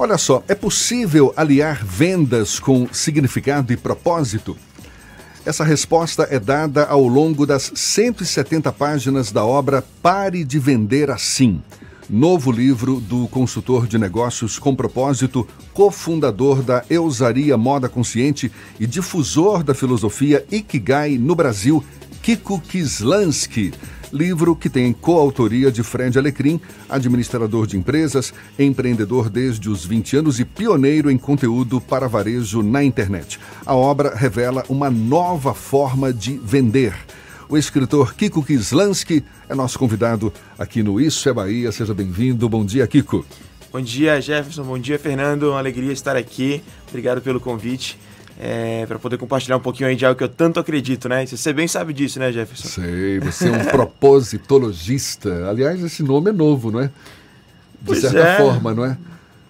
Olha só, é possível aliar vendas com significado e propósito? Essa resposta é dada ao longo das 170 páginas da obra Pare de Vender Assim. Novo livro do consultor de negócios com propósito, cofundador da Eusaria Moda Consciente e difusor da filosofia Ikigai no Brasil, Kiko Kislansky. Livro que tem coautoria de Fred Alecrim, administrador de empresas, empreendedor desde os 20 anos e pioneiro em conteúdo para varejo na internet. A obra revela uma nova forma de vender. O escritor Kiko Kislansky é nosso convidado aqui no Isso é Bahia. Seja bem-vindo. Bom dia, Kiko. Bom dia, Jefferson. Bom dia, Fernando. Uma alegria estar aqui. Obrigado pelo convite é, para poder compartilhar um pouquinho aí de algo que eu tanto acredito, né? Você bem sabe disso, né, Jefferson? Sei, você é um propositologista. Aliás, esse nome é novo, não é? De Pois certa é. forma, não é?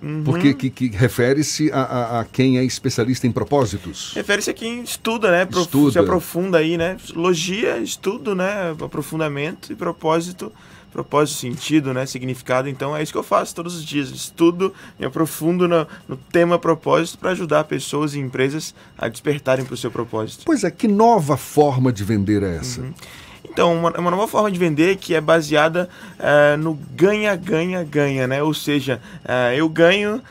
Uhum. Porque que, que refere-se a, a- a quem é especialista em propósitos. Refere-se a quem estuda, né? Prof- Estuda. Se aprofunda aí, né? Logia, estudo, né? Aprofundamento e propósito. Propósito, sentido, né? Significado. Então é isso que eu faço todos os dias. Estudo, me aprofundo no, no tema propósito para ajudar pessoas e empresas a despertarem para o seu propósito. Pois é, que nova forma de vender é essa? Então, uma, uma nova forma de vender que é baseada eh, no ganha, ganha, ganha, né? Ou seja, eh, eu ganho,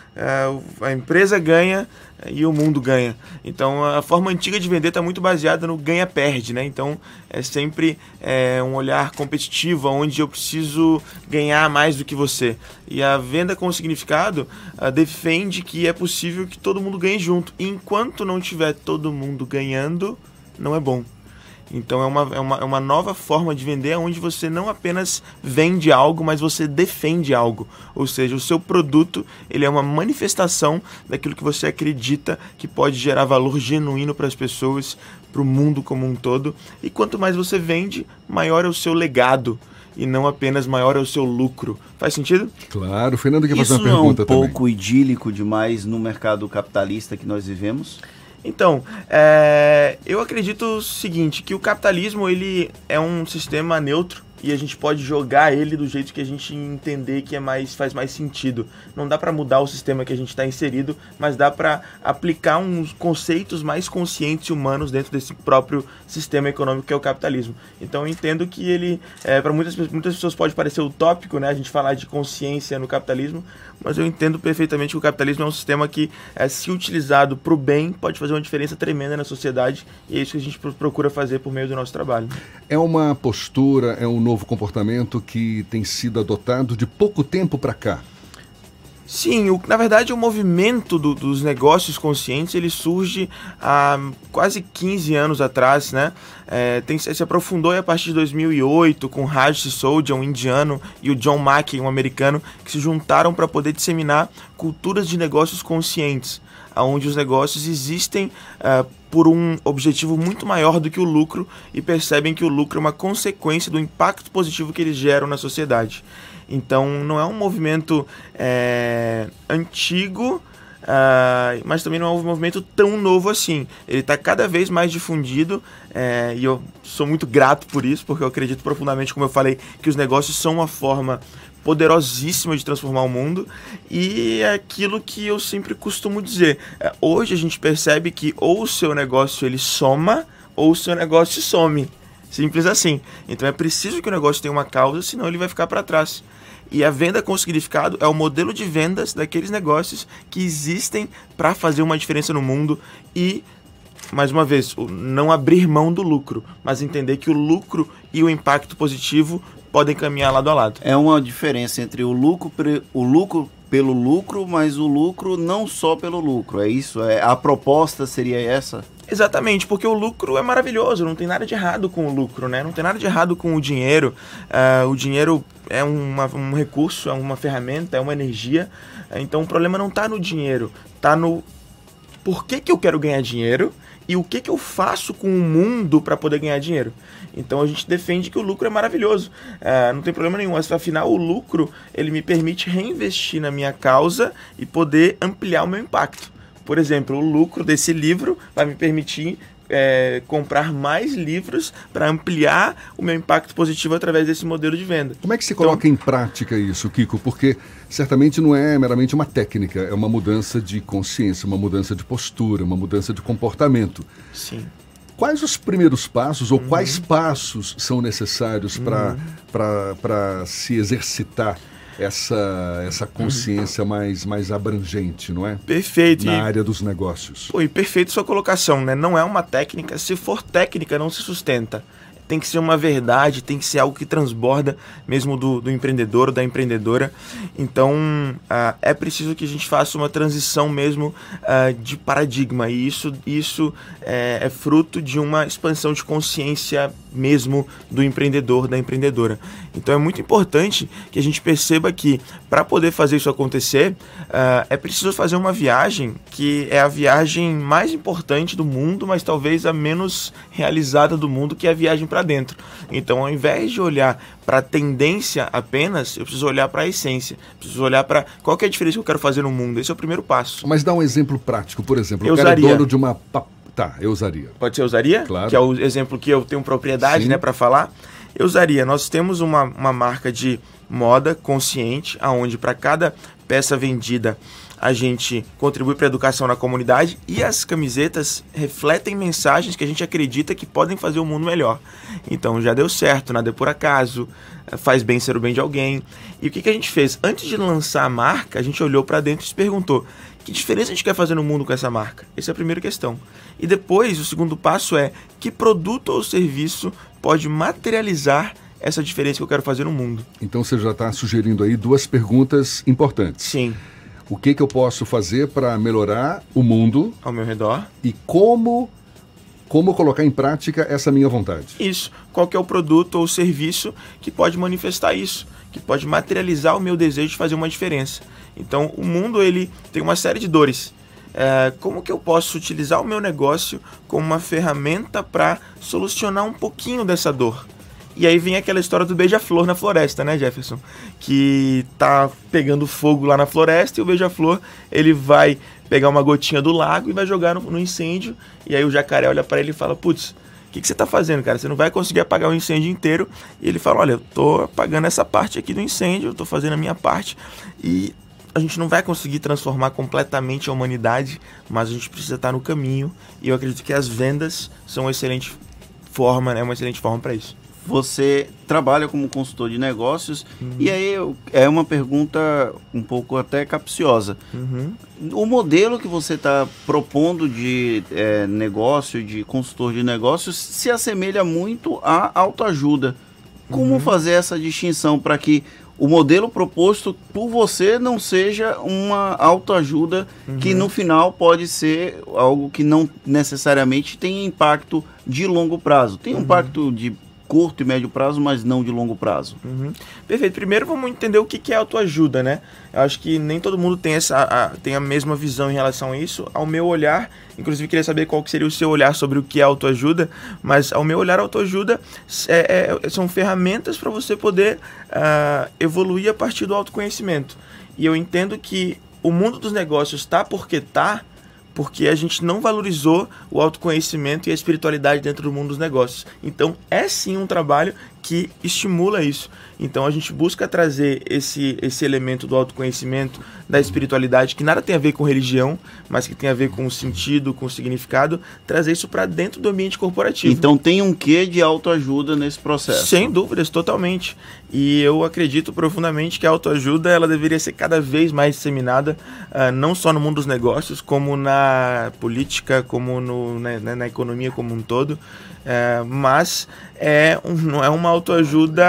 o- a empresa ganha e o mundo ganha. Então, a forma antiga de vender está muito baseada no ganha-perde, né? Então, é sempre eh, um olhar competitivo, onde eu preciso ganhar mais do que você. E a venda com significado ah, defende que é possível que todo mundo ganhe junto. E enquanto não tiver todo mundo ganhando, não é bom. Então é uma, é, uma, é uma nova forma de vender onde você não apenas vende algo, mas você defende algo. Ou seja, o seu produto ele é uma manifestação daquilo que você acredita que pode gerar valor genuíno para as pessoas, para o mundo como um todo. E quanto mais você vende, maior é o seu legado. E não apenas maior é o seu lucro. Faz sentido? Claro, o Fernando quer fazer Isso uma não é um pergunta também. pouco idílico demais no mercado capitalista que nós vivemos? Então, é, eu acredito o seguinte, que o capitalismo ele é um sistema neutro e a gente pode jogar ele do jeito que a gente entender que é mais faz mais sentido. Não dá para mudar o sistema que a gente está inserido, mas dá para aplicar uns conceitos mais conscientes e humanos dentro desse próprio sistema econômico que é o capitalismo. Então eu entendo que ele, é, para muitas, muitas pessoas pode parecer utópico, né, a gente falar de consciência no capitalismo, mas eu entendo perfeitamente que o capitalismo é um sistema que, é, se utilizado para o bem, pode fazer uma diferença tremenda na sociedade e é isso que a gente pro- procura fazer por meio do nosso trabalho. É uma postura, é um novo comportamento que tem sido adotado de pouco tempo para cá. Sim, o- na verdade o movimento do- dos negócios conscientes ele surge há quase 15 anos atrás, né? É, tem, se aprofundou a partir de 2008 com Raj Sissodia, um indiano, e o John Mackey, um americano, que se juntaram para poder disseminar culturas de negócios conscientes, onde os negócios existem ah, por um objetivo muito maior do que o lucro e percebem que o lucro é uma consequência do impacto positivo que eles geram na sociedade. Então não é um movimento é, antigo, ah, mas também não é um movimento tão novo assim. Ele está cada vez mais difundido é, e eu sou muito grato por isso, porque eu acredito profundamente, como eu falei, que os negócios são uma forma poderosíssima de transformar o mundo e é aquilo que eu sempre costumo dizer. É, hoje a gente percebe que ou o seu negócio ele soma ou o seu negócio some. Simples assim. Então é preciso que o negócio tenha uma causa, senão ele vai ficar para trás. E a venda com significado é o modelo de vendas daqueles negócios que existem para fazer uma diferença no mundo e mais uma vez, não abrir mão do lucro, mas entender que o lucro e o impacto positivo podem caminhar lado a lado. É uma diferença entre o lucro, o lucro pelo lucro, mas o lucro não só pelo lucro. É isso? É, a proposta seria essa? Exatamente, porque o lucro é maravilhoso, não tem nada de errado com o lucro, né? Não tem nada de errado com o dinheiro. Ah, o dinheiro é uma- um recurso, é uma ferramenta, é uma energia. Então o problema não está no dinheiro, está no por que, que eu quero ganhar dinheiro e o que, que eu faço com o mundo para poder ganhar dinheiro. Então a gente defende que o lucro é maravilhoso, Ah, não tem problema nenhum. Afinal, o lucro ele me permite reinvestir na minha causa e poder ampliar o meu impacto. Por exemplo, o lucro desse livro vai me permitir é, comprar mais livros para ampliar o meu impacto positivo através desse modelo de venda. Como é que se coloca então, em prática isso, Kiko? Porque certamente não é meramente uma técnica, é uma mudança de consciência, uma mudança de postura, uma mudança de comportamento. Sim. Quais os primeiros passos ou uhum. quais passos são necessários para uhum. se exercitar essa, essa consciência mais, mais abrangente, não é? Perfeito. Na área dos negócios. Pô, e perfeito sua colocação, né? Não é uma técnica. Se for técnica, não se sustenta tem que ser uma verdade, tem que ser algo que transborda mesmo do, do empreendedor, da empreendedora. Então uh, é preciso que a gente faça uma transição mesmo uh, de paradigma e isso, isso é, é fruto de uma expansão de consciência mesmo do empreendedor, da empreendedora. Então é muito importante que a gente perceba que para poder fazer isso acontecer uh, é preciso fazer uma viagem que é a viagem mais importante do mundo, mas talvez a menos realizada do mundo, que é a viagem para dentro. Então, ao invés de olhar para a tendência apenas, eu preciso olhar para a essência. Preciso olhar para qual é a diferença que eu quero fazer no mundo. Esse é o primeiro passo. Mas dá um exemplo prático, por exemplo. Eu o cara usaria. é dono de uma. Tá, eu usaria. Pode ser usaria? Claro. Que é o exemplo que eu tenho propriedade, né, para falar. Eu usaria. Nós temos uma, uma marca de moda consciente, aonde para cada peça vendida a gente contribui para a educação na comunidade e as camisetas refletem mensagens que a gente acredita que podem fazer o mundo melhor. Então já deu certo, nada é por acaso, faz bem ser o bem de alguém. E o que, que a gente fez? Antes de lançar a marca, a gente olhou para dentro e se perguntou: que diferença a gente quer fazer no mundo com essa marca? Essa é a primeira questão. E depois, o segundo passo é: que produto ou serviço pode materializar essa diferença que eu quero fazer no mundo? Então você já está sugerindo aí duas perguntas importantes. Sim o que, que eu posso fazer para melhorar o mundo ao meu redor e como como colocar em prática essa minha vontade. Isso. Qual é o produto ou serviço que pode manifestar isso, que pode materializar o meu desejo de fazer uma diferença. Então, o mundo ele tem uma série de dores. É, como que eu posso utilizar o meu negócio como uma ferramenta para solucionar um pouquinho dessa dor? E aí vem aquela história do beija-flor na floresta, né, Jefferson? Que tá pegando fogo lá na floresta e o beija-flor ele vai pegar uma gotinha do lago e vai jogar no, no incêndio. E aí o jacaré olha para ele e fala: Putz, o que, que você tá fazendo, cara? Você não vai conseguir apagar o incêndio inteiro. E ele fala: Olha, eu tô apagando essa parte aqui do incêndio, eu tô fazendo a minha parte. E a gente não vai conseguir transformar completamente a humanidade, mas a gente precisa estar no caminho. E eu acredito que as vendas são uma excelente forma, né? Uma excelente forma para isso você trabalha como consultor de negócios uhum. e aí é uma pergunta um pouco até capciosa. Uhum. O modelo que você está propondo de é, negócio, de consultor de negócios, se assemelha muito à autoajuda. Como uhum. fazer essa distinção para que o modelo proposto por você não seja uma autoajuda que uhum. no final pode ser algo que não necessariamente tem impacto de longo prazo. Tem um uhum. impacto de curto e médio prazo, mas não de longo prazo. Uhum. Perfeito. Primeiro vamos entender o que é autoajuda, né? Acho que nem todo mundo tem, essa, a, tem a mesma visão em relação a isso. Ao meu olhar, inclusive queria saber qual que seria o seu olhar sobre o que é autoajuda, mas ao meu olhar, autoajuda é, é, são ferramentas para você poder uh, evoluir a partir do autoconhecimento. E eu entendo que o mundo dos negócios está porque está porque a gente não valorizou o autoconhecimento e a espiritualidade dentro do mundo dos negócios. Então, é sim um trabalho que estimula isso. Então a gente busca trazer esse, esse elemento do autoconhecimento, da espiritualidade, que nada tem a ver com religião, mas que tem a ver com o sentido, com o significado, trazer isso para dentro do ambiente corporativo. Então tem um quê de autoajuda nesse processo? Sem dúvidas, totalmente. E eu acredito profundamente que a autoajuda ela deveria ser cada vez mais disseminada, uh, não só no mundo dos negócios, como na política, como no, na, na economia como um todo. É, mas é um, não é uma autoajuda,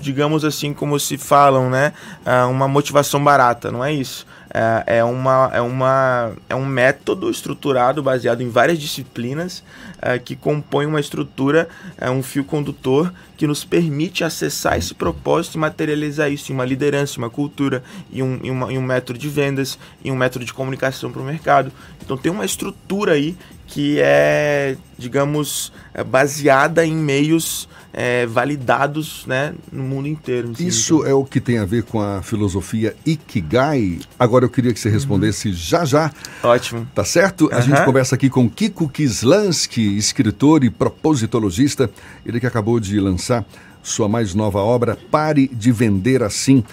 digamos assim, como se falam, né? É uma motivação barata, não é isso. É, é, uma, é, uma, é um método estruturado baseado em várias disciplinas é, que compõe uma estrutura, é um fio condutor que nos permite acessar esse propósito e materializar isso em uma liderança, uma cultura, em um, em uma, em um método de vendas, em um método de comunicação para o mercado. Então tem uma estrutura aí que é, digamos, é baseada em meios é, validados né, no mundo inteiro. Isso então. é o que tem a ver com a filosofia Ikigai. Agora, eu queria que você respondesse já já. Ótimo. Tá certo? A gente conversa aqui com Kiko Kislansky, escritor e propositologista. Ele que acabou de lançar sua mais nova obra, Pare de Vender Assim,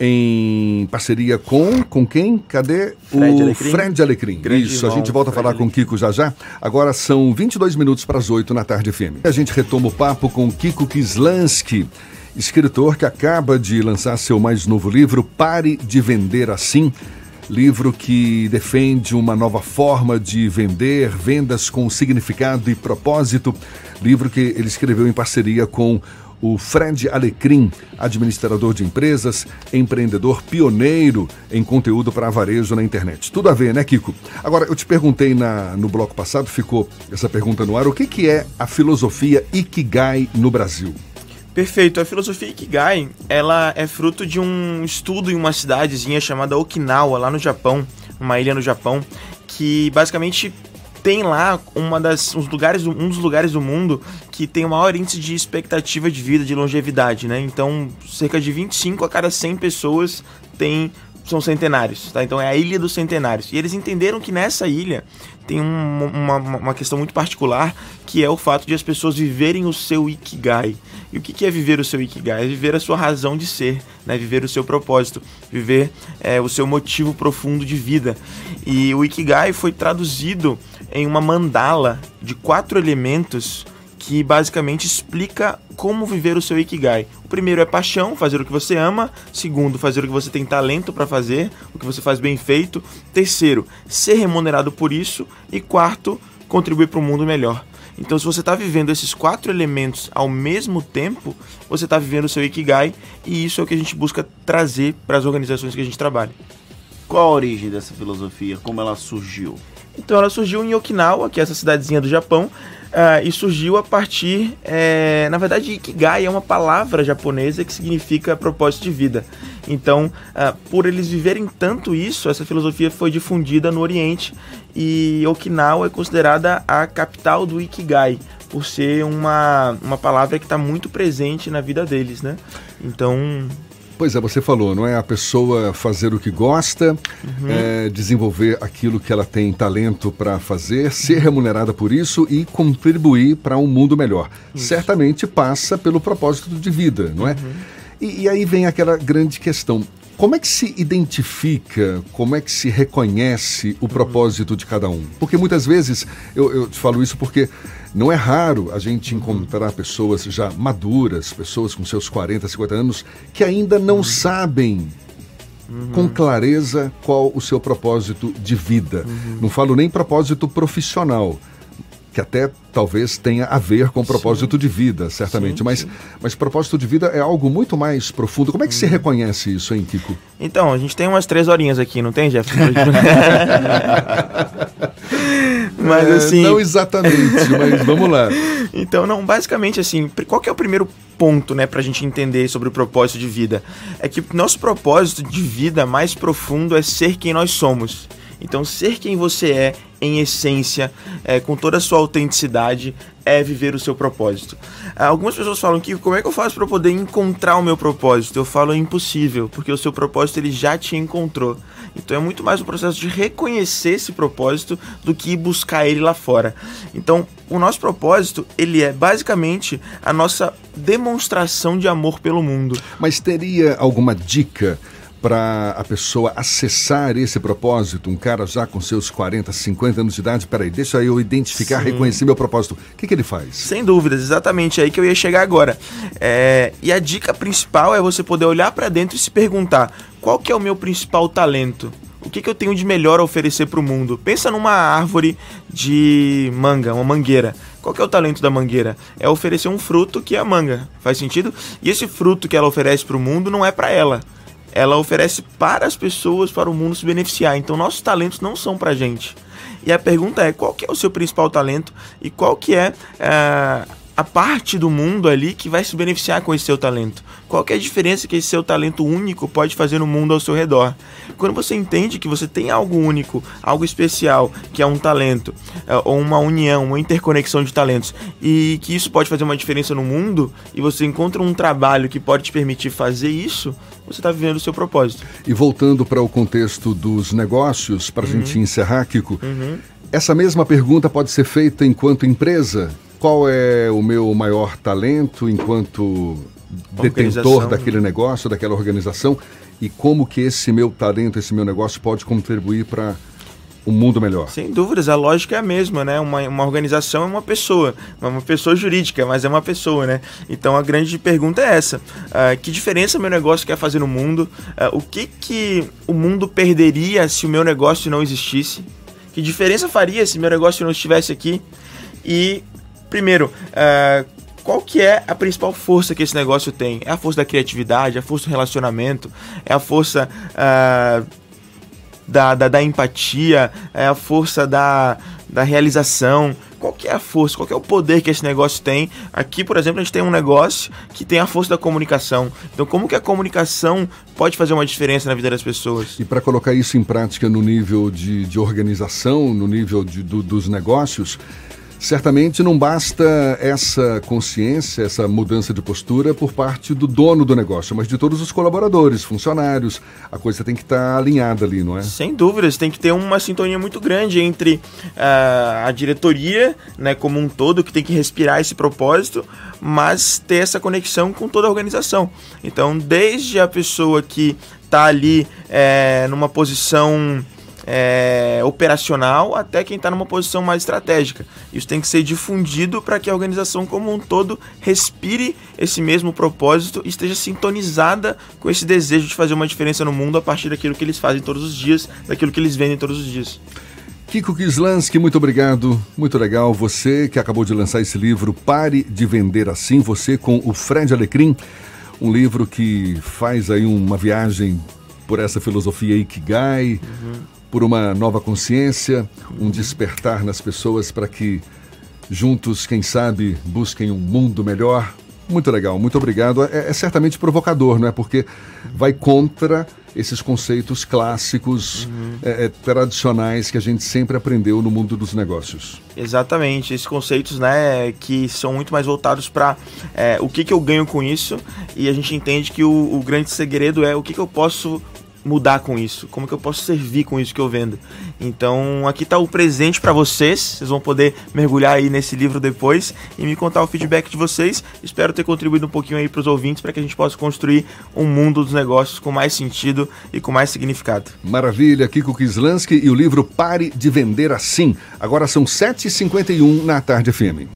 em parceria com. Com quem? Cadê? Fred o Alecrim. Fred Alecrim. Grande Isso, a gente volta a falar com o Kiko já já. Agora são 22 minutos para as 8 na tarde FM. A gente retoma o papo com Kiko Kislansky, escritor que acaba de lançar seu mais novo livro, Pare de Vender Assim. Livro que defende uma nova forma de vender, vendas com significado e propósito. Livro que ele escreveu em parceria com o Fred Alecrim, administrador de empresas, empreendedor pioneiro em conteúdo para varejo na internet. Tudo a ver, né, Kiko? Agora, eu te perguntei na, no bloco passado, ficou essa pergunta no ar, o que, que é a filosofia Ikigai no Brasil? Perfeito. A filosofia Ikigai, ela é fruto de um estudo em uma cidadezinha chamada Okinawa, lá no Japão, uma ilha no Japão, que basicamente tem lá uma das, uns lugares, um dos lugares do mundo que tem o maior índice de expectativa de vida, de longevidade, né? Então, cerca de 25 a cada 100 pessoas tem são centenários, tá? Então é a Ilha dos Centenários. E eles entenderam que nessa ilha tem um- uma, uma, questão muito particular, que é o fato de as pessoas viverem o seu Ikigai. E o que é viver o seu Ikigai? É viver a sua razão de ser, né? Viver o seu propósito, viver é, o seu motivo profundo de vida. E o Ikigai foi traduzido em uma mandala de quatro elementos que basicamente explica como viver o seu Ikigai. O primeiro é paixão, fazer o que você ama. Segundo, fazer o que você tem talento para fazer, o que você faz bem feito. Terceiro, ser remunerado por isso. E quarto, contribuir para um mundo melhor. Então, se você está vivendo esses quatro elementos ao mesmo tempo, você está vivendo o seu Ikigai e isso é o que a gente busca trazer para as organizações que a gente trabalha. Qual a origem dessa filosofia? Como ela surgiu? Então ela surgiu em Okinawa, que é essa cidadezinha do Japão, ah, e surgiu a partir, eh, na verdade, Ikigai é uma palavra japonesa que significa propósito de vida. Então, ah, por eles viverem tanto isso, essa filosofia foi difundida no Oriente e Okinawa é considerada a capital do Ikigai, por ser uma, uma palavra que está muito presente na vida deles, né? Então, Pois é, você falou, não é a pessoa fazer o que gosta, é, desenvolver aquilo que ela tem talento para fazer, ser remunerada por isso e contribuir para um mundo melhor. Certamente passa pelo propósito de vida, não é? E, e aí vem aquela grande questão. Como é que se identifica, como é que se reconhece o propósito de cada um? Porque muitas vezes, eu, eu te falo isso porque não é raro a gente encontrar pessoas já maduras, pessoas com seus 40, 50 anos, que ainda não sabem com clareza qual o seu propósito de vida. Não falo nem propósito profissional, que até talvez tenha a ver com propósito de vida, certamente. Sim, mas, sim. mas propósito de vida é algo muito mais profundo. Como é que se reconhece isso, hein, Kiko? Então, a gente tem umas três horinhas aqui, não tem, Jeff? Mas É, assim. Não exatamente, mas vamos lá. Então, não, basicamente assim, qual que é o primeiro ponto, né, pra gente entender sobre o propósito de vida? É que nosso propósito de vida mais profundo é ser quem nós somos. Então, ser quem você é, em essência, é, com toda a sua autenticidade, é viver o seu propósito. Ah, Algumas pessoas falam que como é que eu faço para poder encontrar o meu propósito? Eu falo é impossível, porque o seu propósito ele já te encontrou. Então é muito mais um processo de reconhecer esse propósito do que buscar ele lá fora. Então, o nosso propósito, ele é basicamente a nossa demonstração de amor pelo mundo. Mas teria alguma dica para a pessoa acessar esse propósito? Um cara já com seus 40, 50 anos de idade, peraí, deixa eu identificar, Sim. reconhecer meu propósito. O que, que ele faz? Sem dúvidas, exatamente aí que eu ia chegar agora. É, e a dica principal é você poder olhar para dentro e se perguntar: qual que é o meu principal talento? O que, que eu tenho de melhor a oferecer para o mundo? Pensa numa árvore de manga, uma mangueira. Qual que é o talento da mangueira? É oferecer um fruto que é a manga. Faz sentido? E esse fruto que ela oferece para o mundo não é para ela. Ela oferece para as pessoas, para o mundo se beneficiar. Então nossos talentos não são para gente. E a pergunta é, qual que é o seu principal talento e qual que é ah, a parte do mundo ali que vai se beneficiar com esse seu talento. Qual é a diferença que esse seu talento único pode fazer no mundo ao seu redor? Quando você entende que você tem algo único, algo especial, que é um talento, é, ou uma união, uma interconexão de talentos, e que isso pode fazer uma diferença no mundo, e você encontra um trabalho que pode te permitir fazer isso, você está vivendo o seu propósito. E voltando para o contexto dos negócios, para a uhum. gente encerrar, Kiko, uhum. essa mesma pergunta pode ser feita enquanto empresa? Qual é o meu maior talento enquanto detentor daquele negócio, daquela organização? E como que esse meu talento, esse meu negócio pode contribuir para um mundo melhor. Sem dúvidas, a lógica é a mesma, né? Uma, uma organização é uma pessoa, uma pessoa jurídica, mas é uma pessoa, né? Então a grande pergunta é essa: uh, que diferença meu negócio quer fazer no mundo? Uh, o que que o mundo perderia se o meu negócio não existisse? Que diferença faria se meu negócio não estivesse aqui? E Primeiro, uh, qual que é a principal força que esse negócio tem? É a força da criatividade, é a força do relacionamento, é a força uh, da, da, da, empatia, é a força da, da realização. Qual que é a força, qual que é o poder que esse negócio tem? Aqui, por exemplo, a gente tem um negócio que tem a força da comunicação. Então, como que a comunicação pode fazer uma diferença na vida das pessoas? E para colocar isso em prática no nível de, de organização, no nível de, do, dos negócios, Certamente não basta essa consciência, essa mudança de postura por parte do dono do negócio, mas de todos os colaboradores, funcionários. A coisa tem que estar tá alinhada ali, não é? Sem dúvidas, tem que ter uma sintonia muito grande entre uh, a diretoria, né, como um todo, que tem que respirar esse propósito, mas ter essa conexão com toda a organização. Então, desde a pessoa que está ali é, numa posição é, operacional até quem está numa posição mais estratégica. Isso tem que ser difundido para que a organização como um todo respire esse mesmo propósito e esteja sintonizada com esse desejo de fazer uma diferença no mundo a partir daquilo que eles fazem todos os dias, daquilo que eles vendem todos os dias. Kiko Kislansky, muito obrigado, muito legal. Você que acabou de lançar esse livro, Pare de Vender Assim, você com o Fred Alecrim, um livro que faz aí uma viagem por essa filosofia Ikigai, uhum por uma nova consciência, um despertar nas pessoas para que juntos, quem sabe, busquem um mundo melhor. Muito legal, muito obrigado. É, é, certamente provocador, não é? Porque vai contra esses conceitos clássicos, uhum. é, tradicionais que a gente sempre aprendeu no mundo dos negócios. Exatamente, esses conceitos, né, que são muito mais voltados para é, o que, que eu ganho com isso e a gente entende que o, o grande segredo é o que, que eu posso mudar com isso? Como que eu posso servir com isso que eu vendo? Então, aqui está o presente para vocês. Vocês vão poder mergulhar aí nesse livro depois e me contar o feedback de vocês. Espero ter contribuído um pouquinho aí para os ouvintes para que a gente possa construir um mundo dos negócios com mais sentido e com mais significado. Maravilha, Kiko Kislansky e o livro Pare de Vender Assim. Agora são 7h51 na tarde FM.